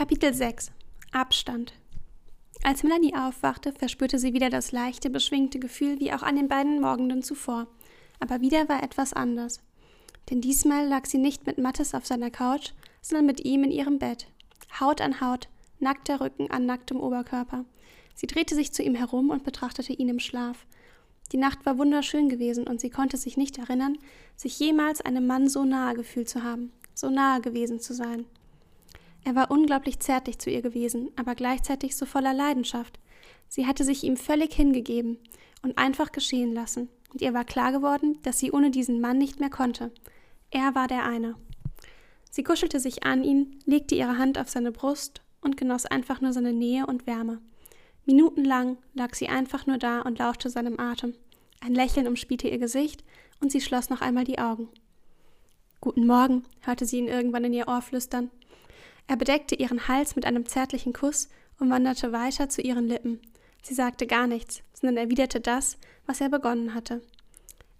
Kapitel 6 Abstand Als Melanie aufwachte, verspürte sie wieder das leichte, beschwingte Gefühl wie auch an den beiden Morgenden zuvor. Aber wieder war etwas anders. Denn diesmal lag sie nicht mit Mattes auf seiner Couch, sondern mit ihm in ihrem Bett. Haut an Haut, nackter Rücken an nacktem Oberkörper. Sie drehte sich zu ihm herum und betrachtete ihn im Schlaf. Die Nacht war wunderschön gewesen und sie konnte sich nicht erinnern, sich jemals einem Mann so nahe gefühlt zu haben, so nahe gewesen zu sein. Er war unglaublich zärtlich zu ihr gewesen, aber gleichzeitig so voller Leidenschaft. Sie hatte sich ihm völlig hingegeben und einfach geschehen lassen, und ihr war klar geworden, dass sie ohne diesen Mann nicht mehr konnte. Er war der eine. Sie kuschelte sich an ihn, legte ihre Hand auf seine Brust und genoss einfach nur seine Nähe und Wärme. Minutenlang lag sie einfach nur da und lauschte seinem Atem. Ein Lächeln umspielte ihr Gesicht und sie schloss noch einmal die Augen. Guten Morgen, hörte sie ihn irgendwann in ihr Ohr flüstern. Er bedeckte ihren Hals mit einem zärtlichen Kuss und wanderte weiter zu ihren Lippen. Sie sagte gar nichts, sondern erwiderte das, was er begonnen hatte.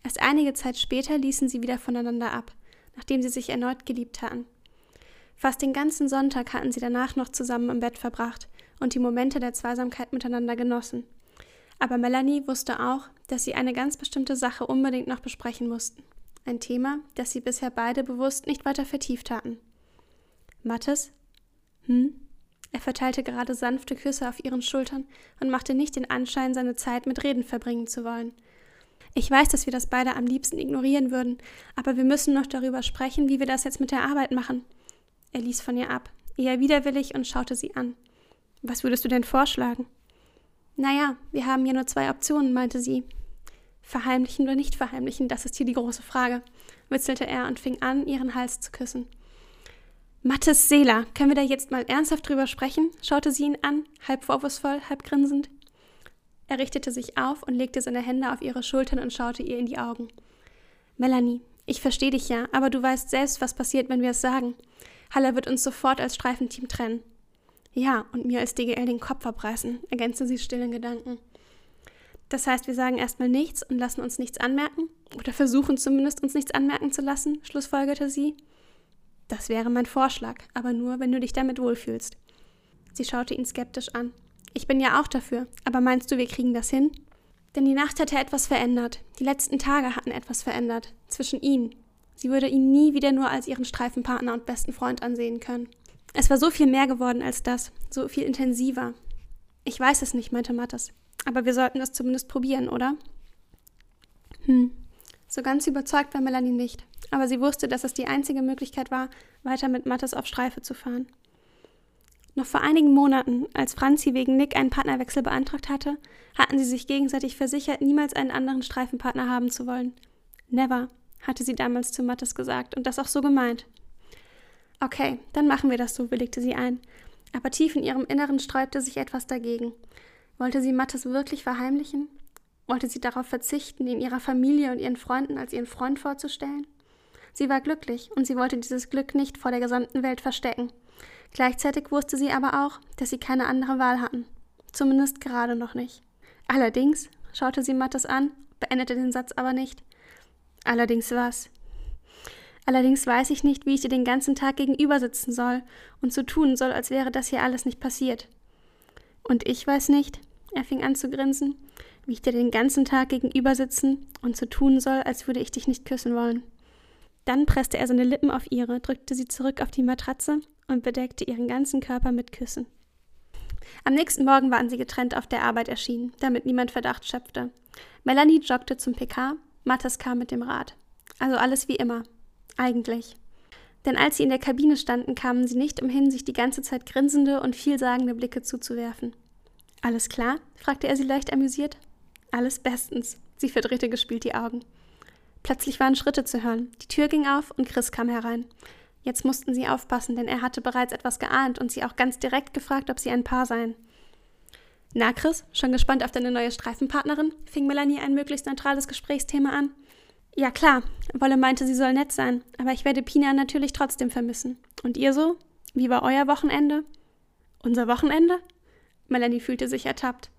Erst einige Zeit später ließen sie wieder voneinander ab, nachdem sie sich erneut geliebt hatten. Fast den ganzen Sonntag hatten sie danach noch zusammen im Bett verbracht und die Momente der Zweisamkeit miteinander genossen. Aber Melanie wusste auch, dass sie eine ganz bestimmte Sache unbedingt noch besprechen mussten. Ein Thema, das sie bisher beide bewusst nicht weiter vertieft hatten. Mattes? Hm? Er verteilte gerade sanfte Küsse auf ihren Schultern und machte nicht den Anschein, seine Zeit mit Reden verbringen zu wollen. Ich weiß, dass wir das beide am liebsten ignorieren würden, aber wir müssen noch darüber sprechen, wie wir das jetzt mit der Arbeit machen. Er ließ von ihr ab, eher widerwillig und schaute sie an. Was würdest du denn vorschlagen? Naja, wir haben ja nur zwei Optionen, meinte sie. Verheimlichen oder nicht verheimlichen, das ist hier die große Frage, witzelte er und fing an, ihren Hals zu küssen. Mattes Seela, können wir da jetzt mal ernsthaft drüber sprechen? schaute sie ihn an, halb vorwurfsvoll, halb grinsend. Er richtete sich auf und legte seine Hände auf ihre Schultern und schaute ihr in die Augen. Melanie, ich verstehe dich ja, aber du weißt selbst, was passiert, wenn wir es sagen. Haller wird uns sofort als Streifenteam trennen. Ja, und mir als DGL den Kopf abreißen, ergänzte sie still in Gedanken. Das heißt, wir sagen erstmal nichts und lassen uns nichts anmerken? Oder versuchen zumindest, uns nichts anmerken zu lassen, schlussfolgerte sie. Das wäre mein Vorschlag, aber nur, wenn du dich damit wohlfühlst. Sie schaute ihn skeptisch an. Ich bin ja auch dafür, aber meinst du, wir kriegen das hin? Denn die Nacht hatte etwas verändert. Die letzten Tage hatten etwas verändert. Zwischen ihnen, Sie würde ihn nie wieder nur als ihren Streifenpartner und besten Freund ansehen können. Es war so viel mehr geworden als das, so viel intensiver. Ich weiß es nicht, meinte Mattes. Aber wir sollten es zumindest probieren, oder? Hm. So ganz überzeugt war Melanie nicht, aber sie wusste, dass es die einzige Möglichkeit war, weiter mit Mattes auf Streife zu fahren. Noch vor einigen Monaten, als Franzi wegen Nick einen Partnerwechsel beantragt hatte, hatten sie sich gegenseitig versichert, niemals einen anderen Streifenpartner haben zu wollen. Never hatte sie damals zu Mattes gesagt und das auch so gemeint. Okay, dann machen wir das so, willigte sie ein. Aber tief in ihrem Inneren sträubte sich etwas dagegen. Wollte sie Mattes wirklich verheimlichen? Wollte sie darauf verzichten, ihn ihrer Familie und ihren Freunden als ihren Freund vorzustellen? Sie war glücklich und sie wollte dieses Glück nicht vor der gesamten Welt verstecken. Gleichzeitig wusste sie aber auch, dass sie keine andere Wahl hatten. Zumindest gerade noch nicht. Allerdings, schaute sie Mattes an, beendete den Satz aber nicht. Allerdings was? Allerdings weiß ich nicht, wie ich dir den ganzen Tag gegenüber sitzen soll und so tun soll, als wäre das hier alles nicht passiert. Und ich weiß nicht, er fing an zu grinsen, wie ich dir den ganzen Tag gegenüber sitzen und so tun soll, als würde ich dich nicht küssen wollen. Dann presste er seine Lippen auf ihre, drückte sie zurück auf die Matratze und bedeckte ihren ganzen Körper mit Küssen. Am nächsten Morgen waren sie getrennt auf der Arbeit erschienen, damit niemand Verdacht schöpfte. Melanie joggte zum PK Mattes kam mit dem Rad. Also alles wie immer. Eigentlich. Denn als sie in der Kabine standen, kamen sie nicht umhin, sich die ganze Zeit grinsende und vielsagende Blicke zuzuwerfen. Alles klar? fragte er sie leicht amüsiert. Alles bestens. Sie verdrehte gespielt die Augen. Plötzlich waren Schritte zu hören. Die Tür ging auf und Chris kam herein. Jetzt mussten sie aufpassen, denn er hatte bereits etwas geahnt und sie auch ganz direkt gefragt, ob sie ein Paar seien. Na, Chris, schon gespannt auf deine neue Streifenpartnerin? fing Melanie ein möglichst neutrales Gesprächsthema an. Ja, klar. Wolle meinte, sie soll nett sein, aber ich werde Pina natürlich trotzdem vermissen. Und ihr so? Wie war euer Wochenende? Unser Wochenende? Melanie fühlte sich ertappt.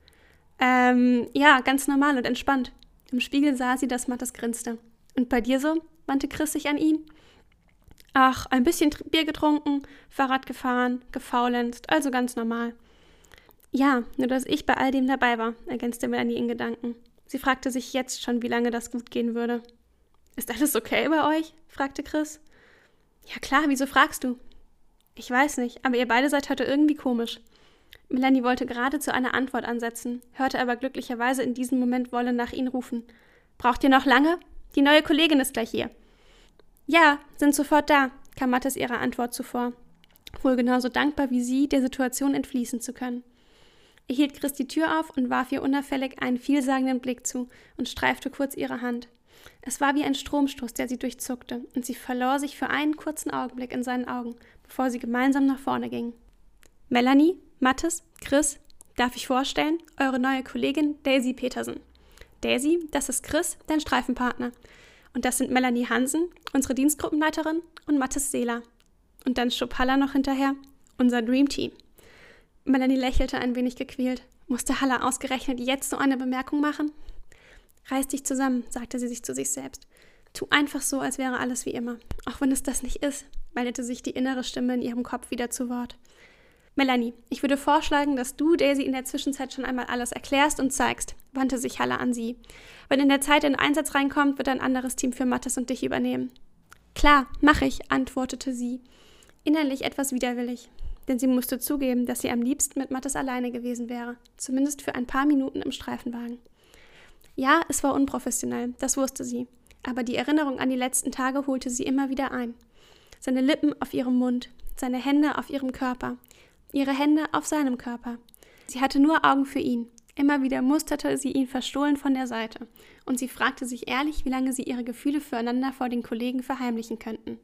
Ähm, ja, ganz normal und entspannt. Im Spiegel sah sie, dass Mattes grinste. Und bei dir so? wandte Chris sich an ihn. Ach, ein bisschen Bier getrunken, Fahrrad gefahren, gefaulenzt, also ganz normal. Ja, nur dass ich bei all dem dabei war, ergänzte Melanie in Gedanken. Sie fragte sich jetzt schon, wie lange das gut gehen würde. Ist alles okay bei euch? fragte Chris. Ja klar, wieso fragst du? Ich weiß nicht, aber ihr beide seid heute irgendwie komisch. Melanie wollte gerade zu einer Antwort ansetzen, hörte aber glücklicherweise in diesem Moment Wolle nach ihnen rufen. Braucht ihr noch lange? Die neue Kollegin ist gleich hier. Ja, sind sofort da, kam Mattes ihrer Antwort zuvor. Wohl genauso dankbar wie sie, der Situation entfließen zu können. Er hielt Chris die Tür auf und warf ihr unauffällig einen vielsagenden Blick zu und streifte kurz ihre Hand. Es war wie ein Stromstoß, der sie durchzuckte, und sie verlor sich für einen kurzen Augenblick in seinen Augen, bevor sie gemeinsam nach vorne gingen. Melanie, Mattes, Chris, darf ich vorstellen, eure neue Kollegin Daisy Petersen. Daisy, das ist Chris, dein Streifenpartner. Und das sind Melanie Hansen, unsere Dienstgruppenleiterin, und Mattes Seeler. Und dann Schopalla noch hinterher, unser Dream Team. Melanie lächelte ein wenig gequält. Musste Halle ausgerechnet jetzt so eine Bemerkung machen? Reiß dich zusammen, sagte sie sich zu sich selbst. Tu einfach so, als wäre alles wie immer. Auch wenn es das nicht ist, meldete sich die innere Stimme in ihrem Kopf wieder zu Wort. Melanie, ich würde vorschlagen, dass du Daisy in der Zwischenzeit schon einmal alles erklärst und zeigst, wandte sich Halle an sie. Wenn in der Zeit ein Einsatz reinkommt, wird ein anderes Team für Mattes und dich übernehmen. Klar, mach ich, antwortete sie, innerlich etwas widerwillig denn sie musste zugeben, dass sie am liebsten mit Mattes alleine gewesen wäre, zumindest für ein paar Minuten im Streifenwagen. Ja, es war unprofessionell, das wusste sie, aber die Erinnerung an die letzten Tage holte sie immer wieder ein. Seine Lippen auf ihrem Mund, seine Hände auf ihrem Körper, ihre Hände auf seinem Körper. Sie hatte nur Augen für ihn. Immer wieder musterte sie ihn verstohlen von der Seite, und sie fragte sich ehrlich, wie lange sie ihre Gefühle füreinander vor den Kollegen verheimlichen könnten.